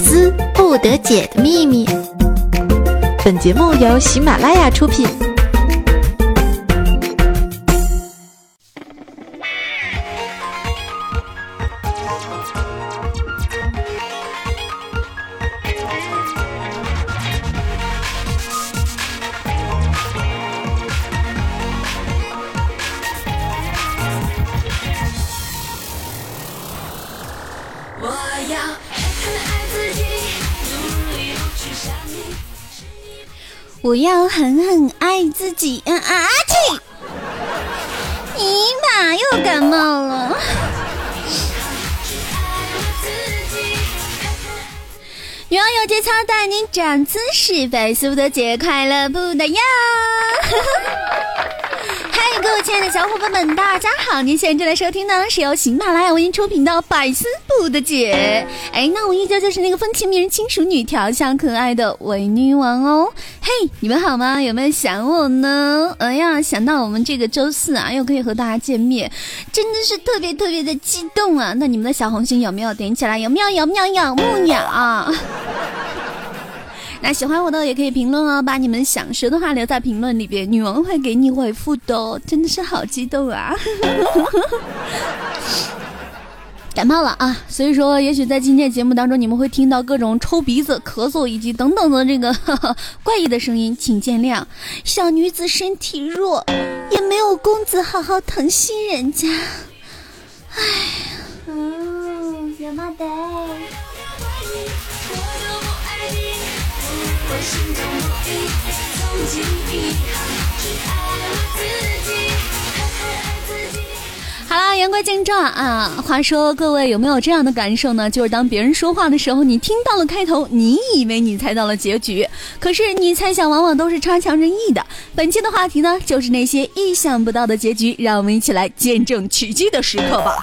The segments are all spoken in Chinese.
思不得解的秘密。本节目由喜马拉雅出品。狠狠爱自己。啊啊！嚏！尼玛又感冒了。女王有节操带你长姿势，百思不得解开了不得呀！嗨，各位亲爱的小伙伴们，大家好！您现在正在收听呢，是由喜马拉雅为您出品的《百思不得解》。哎，那我依旧就是那个风情迷人、轻熟女、调笑可爱的伪女王哦。嘿，你们好吗？有没有想我呢？哎呀，想到我们这个周四啊，又可以和大家见面，真的是特别特别的激动啊！那你们的小红心有没有点起来？有没有？有没有？有木鸟？那喜欢我的也可以评论哦，把你们想说的话留在评论里边，女王会给你回复的。真的是好激动啊！感冒了啊，所以说也许在今天节目当中，你们会听到各种抽鼻子、咳嗽以及等等的这个 怪异的声音，请见谅。小女子身体弱，也没有公子好好疼惜人家。哎，嗯，有吗？得。好啦，言归正传啊。话说，各位有没有这样的感受呢？就是当别人说话的时候，你听到了开头，你以为你猜到了结局，可是你猜想往往都是差强人意的。本期的话题呢，就是那些意想不到的结局，让我们一起来见证奇迹的时刻吧。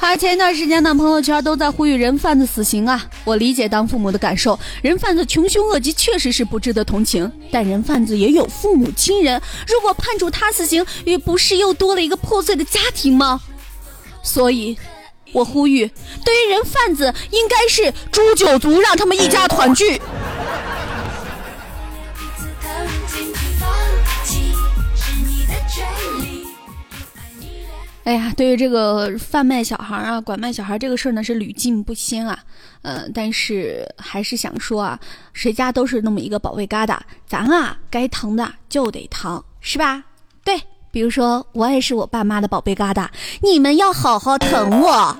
而前一段时间呢，朋友圈都在呼吁人贩子死刑啊！我理解当父母的感受，人贩子穷凶恶极，确实是不值得同情。但人贩子也有父母亲人，如果判处他死刑，也不是又多了一个破碎的家庭吗？所以，我呼吁，对于人贩子，应该是诛九族，让他们一家团聚。哎呀，对于这个贩卖小孩啊、拐卖小孩这个事儿呢，是屡禁不鲜啊。呃，但是还是想说啊，谁家都是那么一个宝贝疙瘩，咱啊该疼的就得疼，是吧？对，比如说我也是我爸妈的宝贝疙瘩，你们要好好疼我。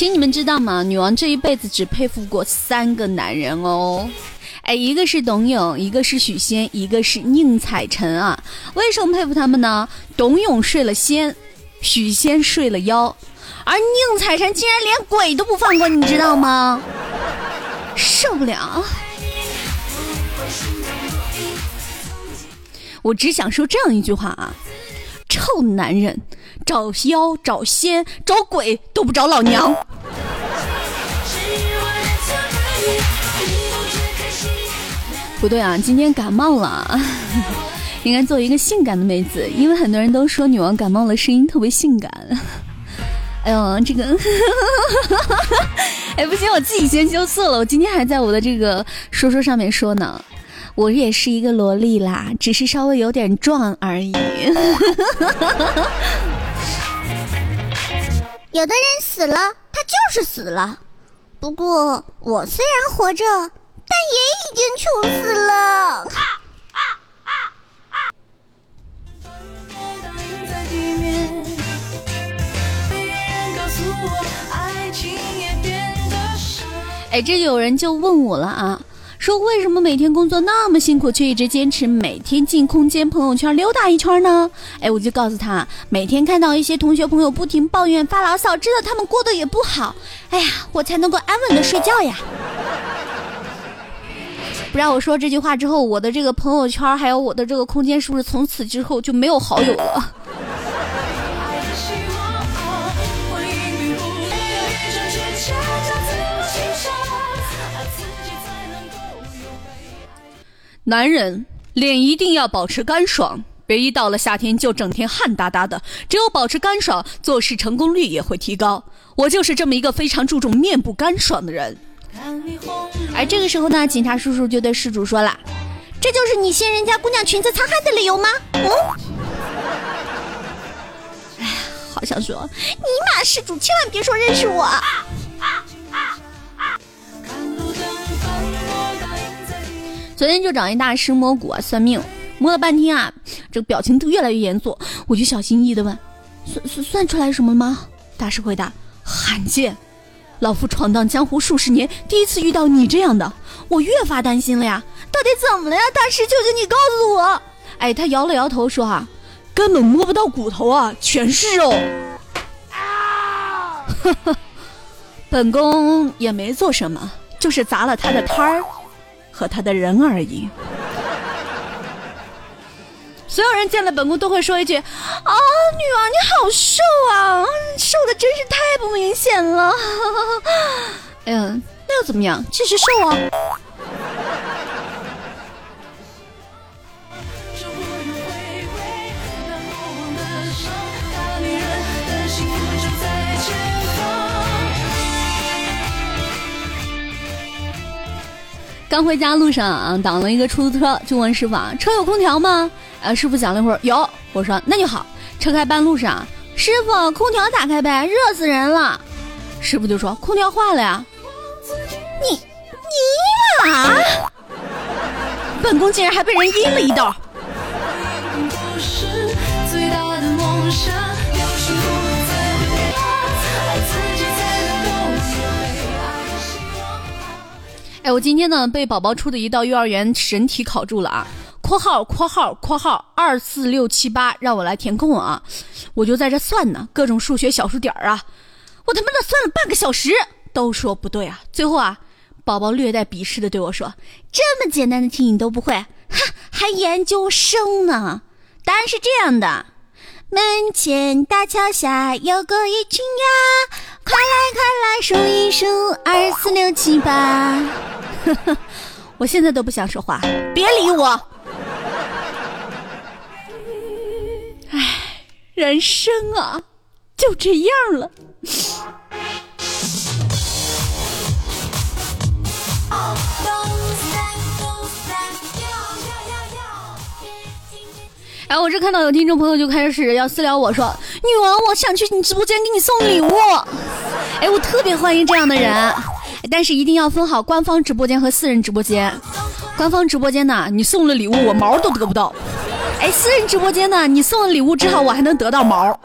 其实你们知道吗？女王这一辈子只佩服过三个男人哦，哎，一个是董永，一个是许仙，一个是宁采臣啊。为什么佩服他们呢？董永睡了仙，许仙睡了妖，而宁采臣竟然连鬼都不放过，你知道吗？受不了！我只想说这样一句话啊。臭男人，找妖找仙找鬼都不找老娘。不对啊，今天感冒了，应该做一个性感的妹子，因为很多人都说女王感冒了，声音特别性感。哎呦，这个，哎不行，我自己先羞涩了。我今天还在我的这个说说上面说呢。我也是一个萝莉啦，只是稍微有点壮而已。有的人死了，他就是死了。不过我虽然活着，但也已经穷死了。哎，这有人就问我了啊。说为什么每天工作那么辛苦，却一直坚持每天进空间朋友圈溜达一圈呢？哎，我就告诉他，每天看到一些同学朋友不停抱怨发牢骚，知道他们过得也不好，哎呀，我才能够安稳的睡觉呀。不然我说这句话之后，我的这个朋友圈还有我的这个空间，是不是从此之后就没有好友了？男人脸一定要保持干爽，别一到了夏天就整天汗哒哒的。只有保持干爽，做事成功率也会提高。我就是这么一个非常注重面部干爽的人。而这个时候呢，警察叔叔就对事主说了：“这就是你掀人家姑娘裙子擦汗的理由吗？”嗯。哎呀，好想说，尼玛，事主千万别说认识我啊啊啊。昨天就找一大师摸骨啊，算命，摸了半天啊，这个表情都越来越严肃，我就小心翼翼的问：“算算算出来什么吗？”大师回答：“罕见，老夫闯荡江湖数十年，第一次遇到你这样的，我越发担心了呀！到底怎么了呀？大师，求求你告诉我！”哎，他摇了摇头说：“啊，根本摸不到骨头啊，全是肉。”啊！本宫也没做什么，就是砸了他的摊儿。和他的人而已。所有人见了本宫都会说一句：“啊，女儿你好瘦啊，瘦的真是太不明显了。”哎呀，那又怎么样？继续瘦啊！刚回家路上啊，挡了一个出租车，就问师傅啊：“车有空调吗？”啊，师傅想了一会儿，有。我说：“那就好。”车开半路上，师傅，空调打开呗，热死人了。师傅就说：“空调坏了呀。”你你啊！本宫竟然还被人阴了一道。哎，我今天呢被宝宝出的一道幼儿园神题考住了啊！（括号括号括号二四六七八）让我来填空啊！我就在这算呢，各种数学小数点啊！我他妈的算了半个小时，都说不对啊！最后啊，宝宝略带鄙视的对我说：“这么简单的题你都不会？哈，还研究生呢？”答案是这样的。门前大桥下有过一群鸭，快来快来数一数二四六七八。我现在都不想说话，别理我。唉，人生啊，就这样了。哎，我这看到有听众朋友就开始要私聊我说：“女王，我想去你直播间给你送礼物。”哎，我特别欢迎这样的人，但是一定要分好官方直播间和私人直播间。官方直播间呢，你送了礼物我毛都得不到。哎，私人直播间呢，你送了礼物之后我还能得到毛。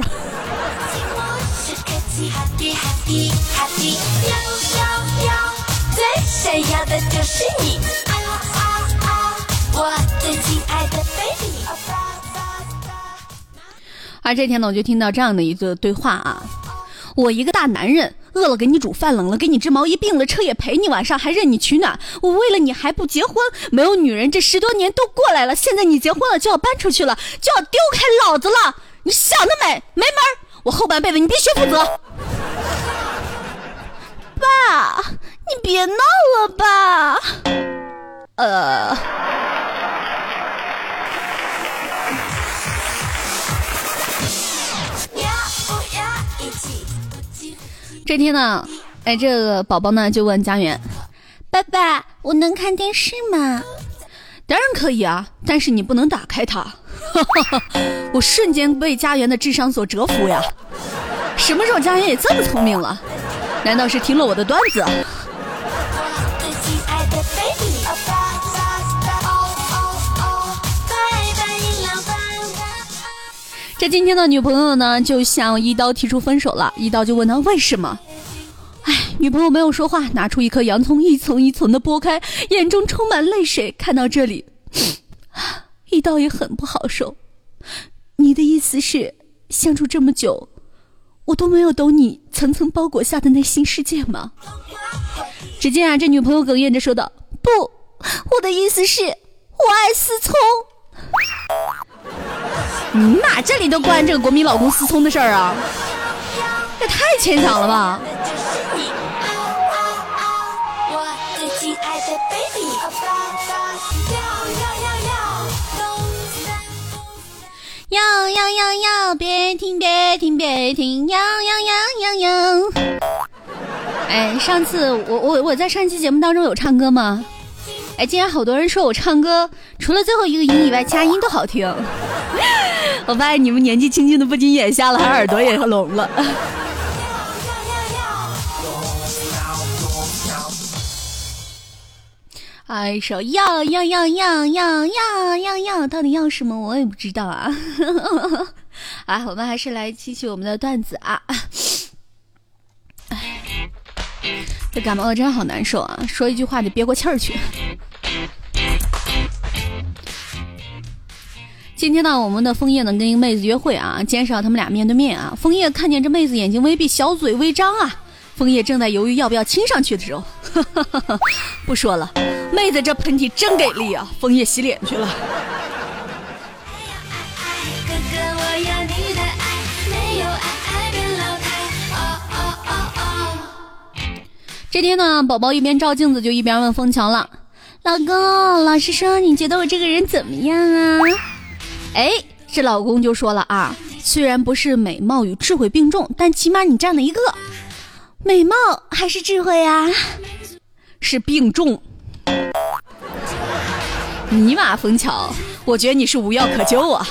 最闪耀的就是你，我最亲爱的而这天呢，我就听到这样的一个对话啊，我一个大男人，饿了给你煮饭，冷了给你织毛衣，病了车也陪你，晚上还任你取暖，我为了你还不结婚，没有女人，这十多年都过来了，现在你结婚了就要搬出去了，就要丢开老子了，你想得美，没门！我后半辈子你必须负责。爸，你别闹了吧，呃。这天呢，哎，这个宝宝呢就问家园：“爸爸，我能看电视吗？”“当然可以啊，但是你不能打开它。”我瞬间被家园的智商所折服呀！什么时候家园也这么聪明了？难道是听了我的段子？这今天的女朋友呢，就向一刀提出分手了。一刀就问他为什么？哎，女朋友没有说话，拿出一颗洋葱，一层一层的剥开，眼中充满泪水。看到这里，一刀也很不好受。你的意思是，相处这么久，我都没有懂你层层包裹下的内心世界吗？只见啊，这女朋友哽咽着说道：“不，我的意思是，我爱思聪。”你妈这里都关这个国民老公思聪的事儿啊？这太牵强了吧！要要要要，别停别停别停，要要要要要。哎，上次我我我在上期节目当中有唱歌吗？哎，竟然好多人说我唱歌除了最后一个音以外，佳音都好听。我发现你们年纪轻轻的不仅眼瞎了，还耳朵也聋了。哎，首要要要要要要要要，到底要什么？我也不知道啊。啊，我们还是来继续我们的段子啊。哎，这感冒了真好难受啊！说一句话得憋过气儿去。今天呢，我们的枫叶呢跟一个妹子约会啊，减少他们俩面对面啊。枫叶看见这妹子眼睛微闭，小嘴微张啊。枫叶正在犹豫要不要亲上去的时候，不说了。妹子这喷嚏真给力啊！枫叶洗脸去了。这天呢，宝宝一边照镜子就一边问枫桥了：“老公，老实说，你觉得我这个人怎么样啊？”哎，这老公就说了啊：“虽然不是美貌与智慧并重，但起码你占了一个美貌还是智慧啊？是并重。”尼玛，枫桥，我觉得你是无药可救啊！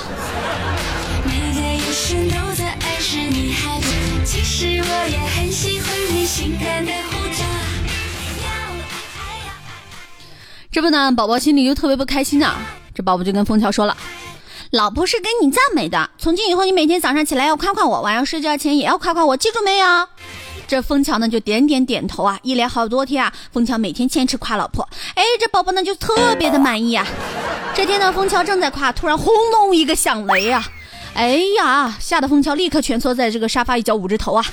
这不呢，宝宝心里就特别不开心啊。这宝宝就跟枫桥说了：“老婆是给你赞美的，从今以后你每天早上起来要夸夸我，晚上睡觉前也要夸夸我，记住没有？”这枫桥呢就点点点头啊，一连好多天啊，枫桥每天坚持夸老婆，哎，这宝宝呢就特别的满意啊。这天呢，枫桥正在夸，突然轰隆一个响雷啊，哎呀，吓得枫桥立刻蜷缩在这个沙发一角捂着头啊。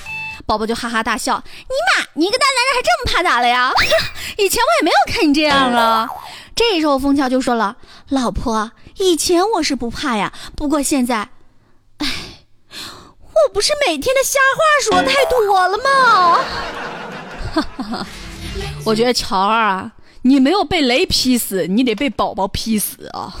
宝宝就哈哈大笑，尼玛，你一个大男人还这么怕打雷呀？以前我也没有看你这样啊。这时候枫桥就说了，老婆，以前我是不怕呀，不过现在，哎。我不是每天的瞎话说太多了吗？哈哈，我觉得乔儿啊，你没有被雷劈死，你得被宝宝劈死啊！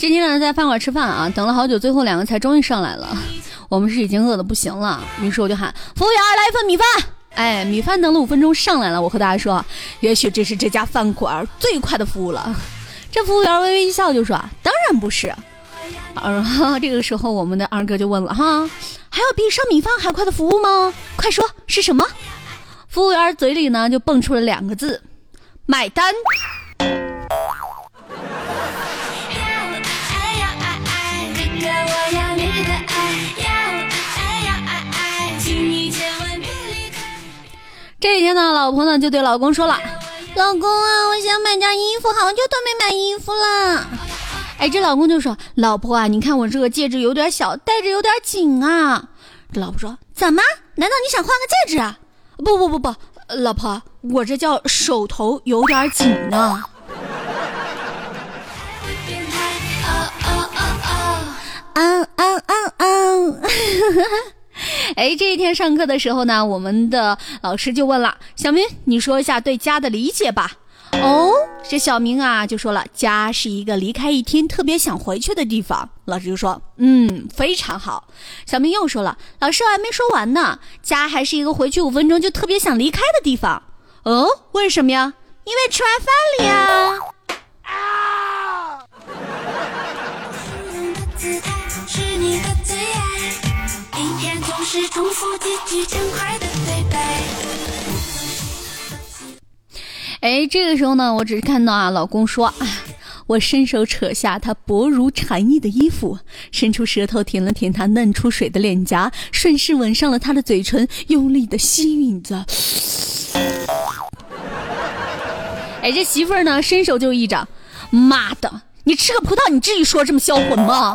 今天呢，在饭馆吃饭啊，等了好久，最后两个菜终于上来了。我们是已经饿得不行了，于是我就喊服务员来一份米饭。哎，米饭等了五分钟上来了。我和大家说，也许这是这家饭馆最快的服务了。这服务员微微一笑就说：“当然不是。”啊，这个时候我们的二哥就问了：“哈，还有比上米饭还快的服务吗？快说是什么？”服务员嘴里呢就蹦出了两个字：“买单。”这一天呢，老婆呢就对老公说了：“老公啊，我想买件衣服，好久都没买衣服了。”哎，这老公就说：“老婆啊，你看我这个戒指有点小，戴着有点紧啊。”这老婆说：“怎么？难道你想换个戒指啊？”“不不不不，老婆，我这叫手头有点紧呢。”嗯嗯嗯嗯。哎，这一天上课的时候呢，我们的老师就问了小明：“你说一下对家的理解吧。”哦，这小明啊就说了：“家是一个离开一天特别想回去的地方。”老师就说：“嗯，非常好。”小明又说了：“老师，我还没说完呢，家还是一个回去五分钟就特别想离开的地方。”哦，为什么呀？因为吃完饭了呀。啊！是重复几句轻快的对白。哎，这个时候呢，我只是看到啊，老公说啊，我伸手扯下他薄如蝉翼的衣服，伸出舌头舔了舔他嫩出水的脸颊，顺势吻上了他的嘴唇，用力的吸吮着。哎，这媳妇儿呢，伸手就一掌，妈的，你吃个葡萄，你至于说这么销魂吗？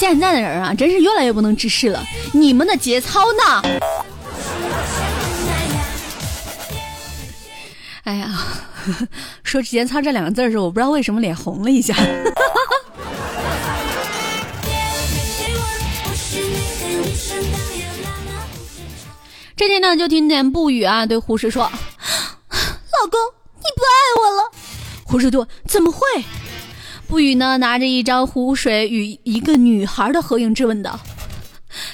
现在的人啊，真是越来越不能直视了。你们的节操呢？哎呀，说“节操”这两个字儿时，我不知道为什么脸红了一下。这天呢，就听见不语啊对护士说：“ 老公，你不爱我了。”护士说：“怎么会？”不语呢拿着一张湖水与一个女孩的合影质问道：“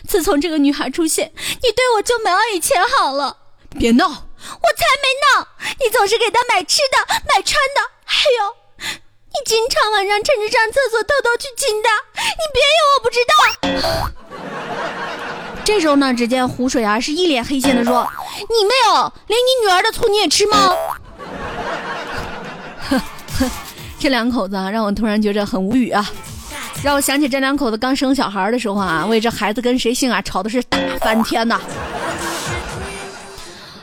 自从这个女孩出现，你对我就没有以前好了。”别闹，我才没闹！你总是给她买吃的、买穿的，还有，你经常晚上趁着上厕所偷偷去亲她，你别以为我不知道。这时候呢，只见湖水啊是一脸黑线的说：“你没有，连你女儿的醋你也吃吗？” 这两口子啊，让我突然觉着很无语啊，让我想起这两口子刚生小孩的时候啊，为这孩子跟谁姓啊吵的是大翻天呐。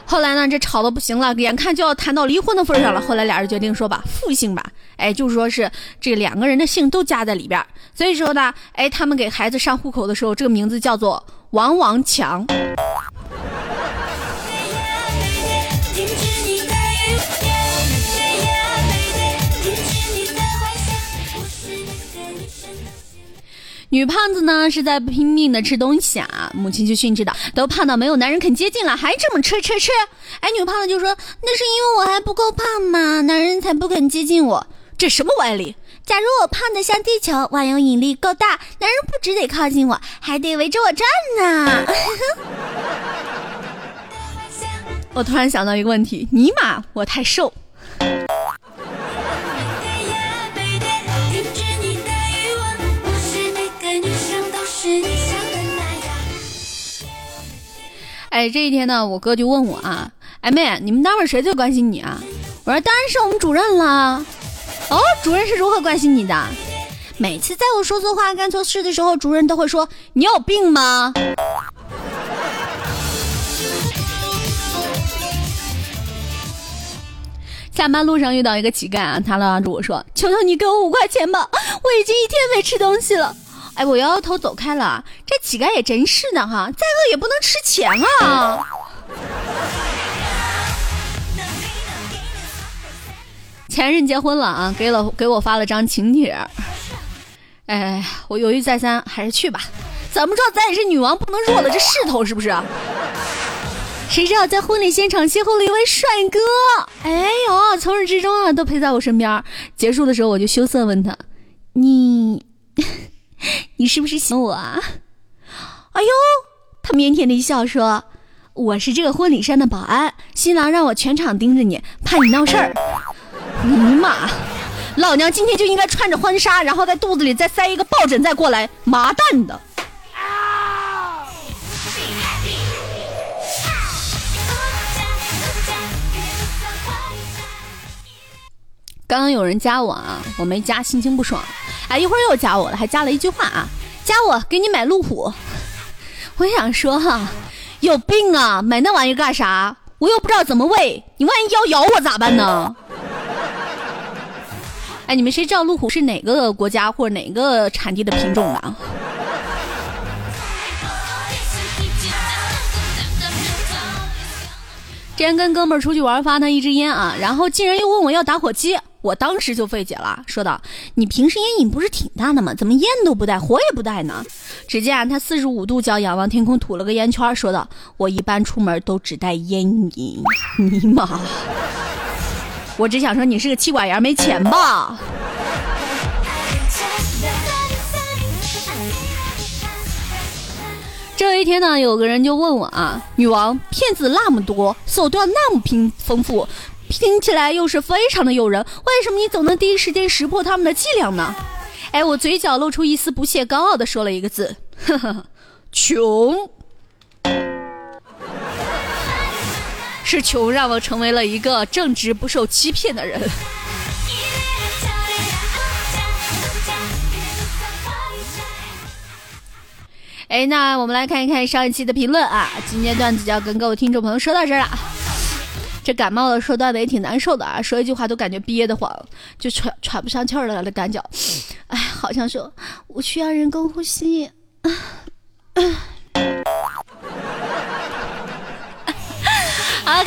后来呢，这吵的不行了，眼看就要谈到离婚的份上了。后来俩人决定说吧，复姓吧，哎，就是说是这两个人的姓都加在里边。所以说呢，哎，他们给孩子上户口的时候，这个名字叫做。王王强。女胖子呢是在拼命的吃东西啊，母亲就训斥道：“都胖到没有男人肯接近了，还这么吃吃吃！”哎，女胖子就说：“那是因为我还不够胖嘛，男人才不肯接近我。”这什么歪理？假如我胖的像地球，万有引力够大，男人不只得靠近我，还得围着我转呢。我突然想到一个问题：尼玛，我太瘦。哎，这一天呢，我哥就问我啊，哎妹，你们单位谁最关心你啊？我说当然是我们主任啦。哦，主任是如何关心你的？每次在我说错话、干错事的时候，主任都会说：“你有病吗？”下班路上遇到一个乞丐啊，他拉着我说：“求求你给我五块钱吧，我已经一天没吃东西了。”哎，我摇摇头走开了。这乞丐也真是的哈，再饿也不能吃钱啊。前任结婚了啊，给了给我发了张请帖。哎，我犹豫再三，还是去吧。怎么着，咱也是女王，不能弱了这势头，是不是？谁知道在婚礼现场邂逅了一位帅哥，哎呦，从始至终啊都陪在我身边。结束的时候，我就羞涩问他：“你，你是不是喜欢我啊？”哎呦，他腼腆的一笑说：“我是这个婚礼上的保安，新郎让我全场盯着你，怕你闹事儿。”尼玛，老娘今天就应该穿着婚纱，然后在肚子里再塞一个抱枕再过来，麻蛋的！刚刚有人加我啊，我没加，心情不爽。哎，一会儿又加我了，还加了一句话啊，加我给你买路虎。我想说哈，有病啊，买那玩意儿干啥？我又不知道怎么喂，你万一要咬我咋办呢？哎，你们谁知道路虎是哪个国家或者哪个产地的品种啊？之前跟哥们儿出去玩，发他一支烟啊，然后竟然又问我要打火机，我当时就费解了，说道：“你平时烟瘾不是挺大的吗？怎么烟都不带，火也不带呢？”只见，他四十五度角仰望天空，吐了个烟圈，说道：“我一般出门都只带烟瘾。”尼玛！我只想说，你是个妻管严，没钱吧？这一天呢，有个人就问我啊，女王骗子那么多，手段那么拼丰富，听起来又是非常的诱人，为什么你总能第一时间识破他们的伎俩呢？哎，我嘴角露出一丝不屑，高傲的说了一个字：呵呵，穷。是穷让我成为了一个正直不受欺骗的人。哎，那我们来看一看上一期的评论啊。今天段子就要跟各位听众朋友说到这儿了。这感冒了说段子也挺难受的啊，说一句话都感觉憋得慌，就喘喘不上气儿了的感觉。哎，好像说我需要人工呼吸。好，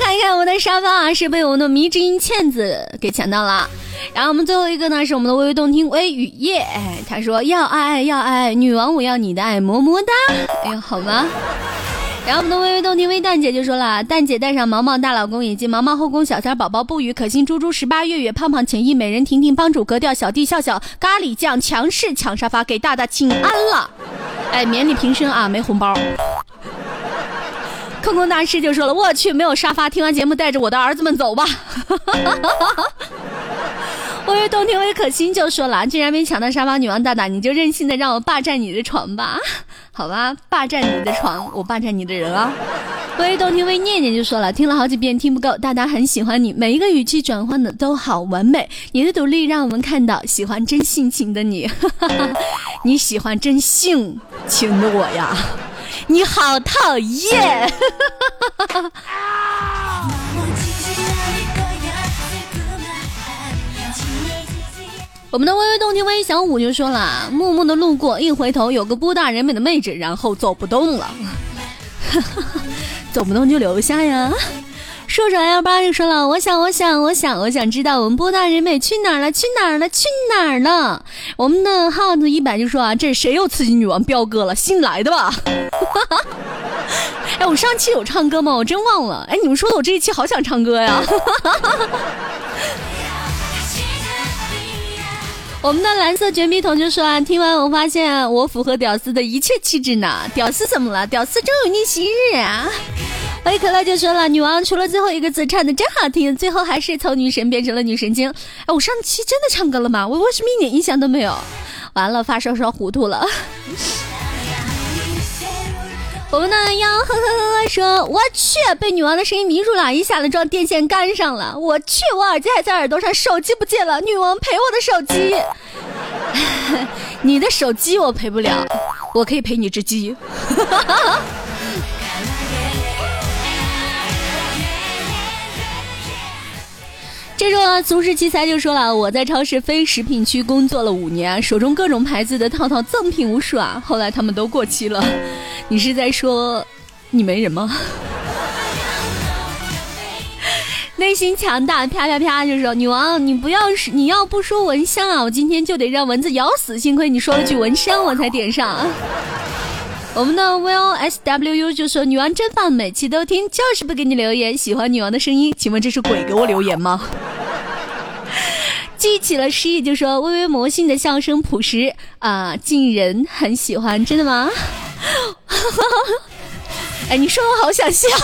看一看我们的沙发啊，是被我们的迷之音倩子给抢到了。然后我们最后一个呢，是我们的微微动听微雨夜，哎，他说要爱要爱，女王我要你的爱，么么哒。哎呦，好吗？然后我们的微微动听微蛋姐就说了，蛋姐带上毛毛大老公以及毛毛后宫小三宝宝不语可心猪猪十八月月胖胖浅意美人婷婷帮主格调小弟笑笑咖喱酱强势抢沙发给大大请安了，哎，免礼平身啊，没红包。空空大师就说了，我去，没有沙发，听完节目带着我的儿子们走吧。微微动听微可心就说了，既然没抢到沙发，女王大大你就任性的让我霸占你的床吧。好吧，霸占你的床，我霸占你的人啊！微动听微念念就说了，听了好几遍听不够，大大很喜欢你，每一个语气转换的都好完美，你的独立让我们看到喜欢真性情的你，你喜欢真性情的我呀，你好讨厌。我们的微微动听微小五就说了，默默的路过，一回头有个波大人美的妹子，然后走不动了，走不动就留下呀。说着 L 八就说了，我想，我想，我想，我想知道我们波大人美去哪儿了？去哪儿了？去哪儿了？我们的耗子一百就说啊，这谁又刺激女王彪哥了？新来的吧？哎，我上期有唱歌吗？我真忘了。哎，你们说的我这一期好想唱歌呀。我们的蓝色卷笔筒就说啊，听完我发现我符合屌丝的一切气质呢。屌丝怎么了？屌丝终有逆袭日啊！维可乐就说了，女王除了最后一个字唱的真好听，最后还是从女神变成了女神经。哎，我上期真的唱歌了吗？我为什么一点印象都没有？完了，发烧烧糊涂了。我们的幺呵呵呵说：“我去，被女王的声音迷住了，一下子撞电线杆上了。我去，我耳机还在耳朵上，手机不见了。女王赔我的手机，你的手机我赔不了，我可以赔你只鸡。”这种俗世奇才就说了，我在超市非食品区工作了五年，手中各种牌子的套套赠品无数啊。后来他们都过期了，你是在说你没人吗？内心强大，啪啪啪就说女王，你不要是你要不说蚊香啊，我今天就得让蚊子咬死。幸亏你说了句蚊香，我才点上。我们的 Will S W U 就说女王真棒，每期都听，就是不给你留言。喜欢女王的声音，请问这是鬼给我留言吗？记起了诗意就说微微魔性的笑声朴实啊，近人很喜欢，真的吗？哎，你说我好想笑。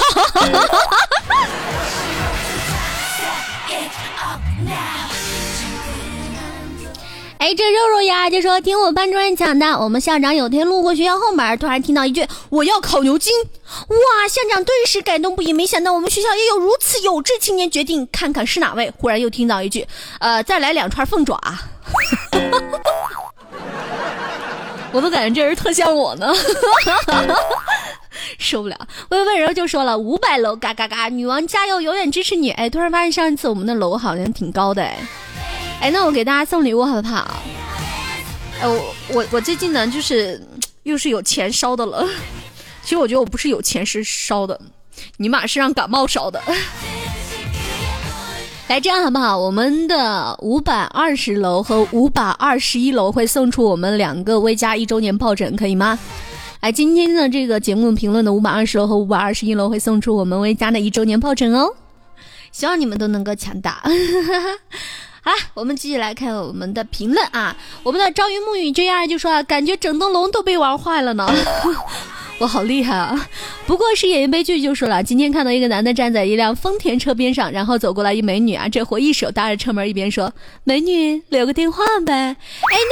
哎，这肉肉呀就说听我班主任讲的，我们校长有天路过学校后门，突然听到一句“我要烤牛筋”，哇，校长顿时感动不已。没想到我们学校也有如此有志青年，决定看看是哪位。忽然又听到一句“呃，再来两串凤爪”，我都感觉这人特像我呢，受不了。微温柔就说了五百楼，嘎嘎嘎，女王加油，永远支持你。哎，突然发现上一次我们的楼好像挺高的，哎。哎，那我给大家送礼物好不好？哎，我我我最近呢，就是又是有钱烧的了。其实我觉得我不是有钱是烧的，尼玛是让感冒烧的。来，这样好不好？我们的五百二十楼和五百二十一楼会送出我们两个微加一周年抱枕，可以吗？哎，今天的这个节目评论的五百二十楼和五百二十一楼会送出我们微加的一周年抱枕哦。希望你们都能够抢到。好了，我们继续来看我们的评论啊。我们的朝云暮雨 JR 就说啊，感觉整栋楼都被玩坏了呢。我好厉害啊！不过是演员悲剧就说了，今天看到一个男的站在一辆丰田车边上，然后走过来一美女啊，这货一手搭着车门，一边说：“美女留个电话呗。”哎，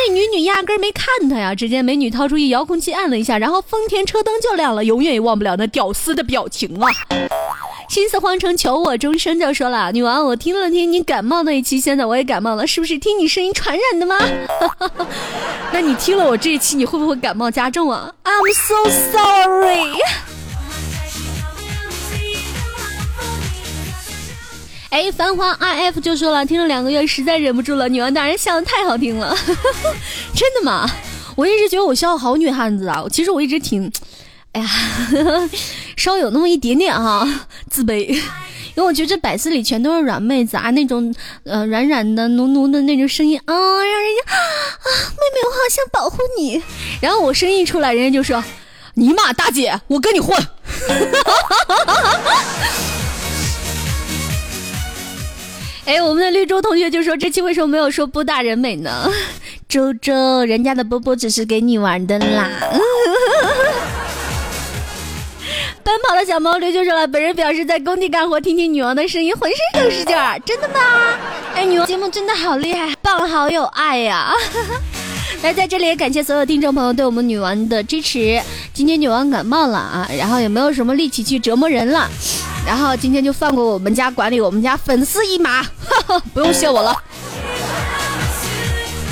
那女女压根没看他呀。只见美女掏出一遥控器按了一下，然后丰田车灯就亮了，永远也忘不了那屌丝的表情啊。心思荒城，求我终生就说了，女王，我听了听你感冒那一期，现在我也感冒了，是不是听你声音传染的吗？那你听了我这一期，你会不会感冒加重啊？I'm so sorry。哎，繁华 IF 就说了，听了两个月，实在忍不住了，女王大人笑的太好听了，真的吗？我一直觉得我笑好女汉子啊，其实我一直挺。哎呀，稍有那么一点点哈自卑，因为我觉得这百思里全都是软妹子啊，那种呃软软的、奴奴的那种声音啊，让人家啊，妹妹，我好想保护你。然后我声音一出来，人家就说：“尼玛大姐，我跟你混。”哎，我们的绿洲同学就说这期为什么没有说波大人美呢？周周，人家的波波只是给你玩的啦。奔跑的小毛驴就说了，本人表示在工地干活，听听女王的声音，浑身都是劲儿，真的吗？哎，女王节目真的好厉害，棒，好有爱呀！那在这里也感谢所有听众朋友对我们女王的支持。今天女王感冒了啊，然后也没有什么力气去折磨人了，然后今天就放过我们家管理我们家粉丝一马，不用谢我了。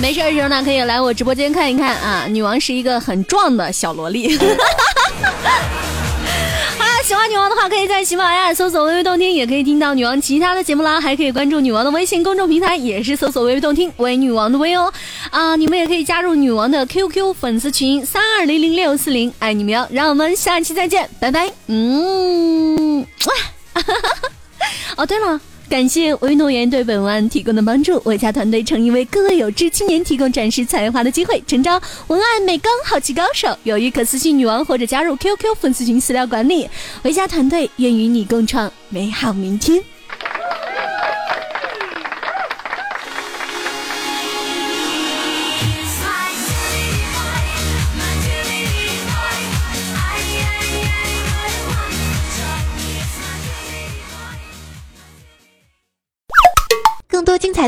没事的时候呢，可以来我直播间看一看啊，女王是一个很壮的小萝莉。喜欢女王的话，可以在喜马拉雅搜索“微微动听”，也可以听到女王其他的节目啦。还可以关注女王的微信公众平台，也是搜索“微微动听”微女王的微哦。啊，你们也可以加入女王的 QQ 粉丝群三二零零六四零，爱你们哟！让我们下期再见，拜拜。嗯，哇 哦，对了。感谢运动员对本文案提供的帮助，维嘉团队诚意为各位有志青年提供展示才华的机会，诚招文案美工好奇高手，有意可私信女王或者加入 QQ 粉丝群私聊管理，维嘉团队愿与你共创美好明天。